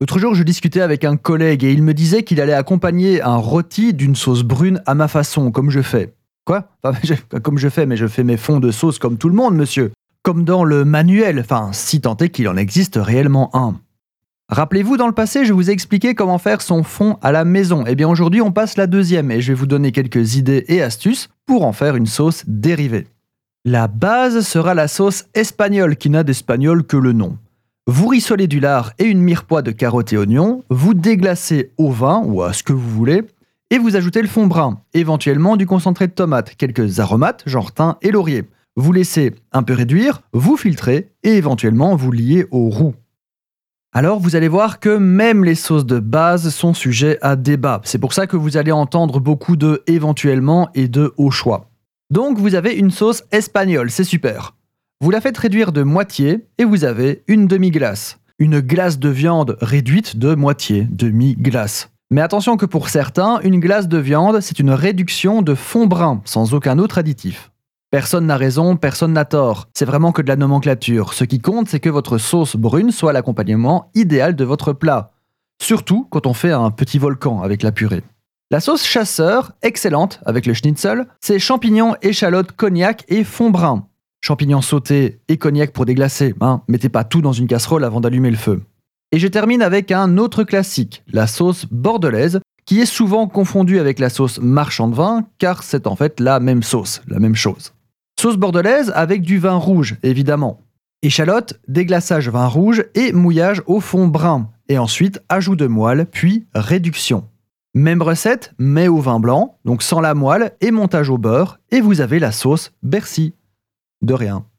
L'autre jour, je discutais avec un collègue et il me disait qu'il allait accompagner un rôti d'une sauce brune à ma façon, comme je fais. Quoi? Enfin, Comme je fais, mais je fais mes fonds de sauce comme tout le monde, monsieur. Comme dans le manuel, enfin, si tant est qu'il en existe réellement un. Rappelez-vous, dans le passé, je vous ai expliqué comment faire son fond à la maison. Eh bien, aujourd'hui, on passe la deuxième et je vais vous donner quelques idées et astuces pour en faire une sauce dérivée. La base sera la sauce espagnole qui n'a d'espagnol que le nom. Vous rissolez du lard et une mirepoix de carottes et oignons, vous déglacez au vin ou à ce que vous voulez, et vous ajoutez le fond brun, éventuellement du concentré de tomate, quelques aromates, genre thym et laurier. Vous laissez un peu réduire, vous filtrez et éventuellement vous liez au roux. Alors vous allez voir que même les sauces de base sont sujets à débat. C'est pour ça que vous allez entendre beaucoup de éventuellement et de au choix. Donc vous avez une sauce espagnole, c'est super. Vous la faites réduire de moitié et vous avez une demi-glace. Une glace de viande réduite de moitié, demi-glace. Mais attention que pour certains, une glace de viande, c'est une réduction de fond brun, sans aucun autre additif. Personne n'a raison, personne n'a tort. C'est vraiment que de la nomenclature. Ce qui compte, c'est que votre sauce brune soit l'accompagnement idéal de votre plat. Surtout quand on fait un petit volcan avec la purée. La sauce chasseur, excellente avec le schnitzel, c'est champignons, échalotes, cognac et fond brun. Champignons sautés et cognac pour déglacer. Hein, mettez pas tout dans une casserole avant d'allumer le feu. Et je termine avec un autre classique, la sauce bordelaise, qui est souvent confondue avec la sauce marchand de vin, car c'est en fait la même sauce, la même chose. Sauce bordelaise avec du vin rouge, évidemment. Échalote, déglaçage vin rouge et mouillage au fond brun. Et ensuite, ajout de moelle, puis réduction. Même recette, mais au vin blanc, donc sans la moelle, et montage au beurre, et vous avez la sauce Bercy. De rien.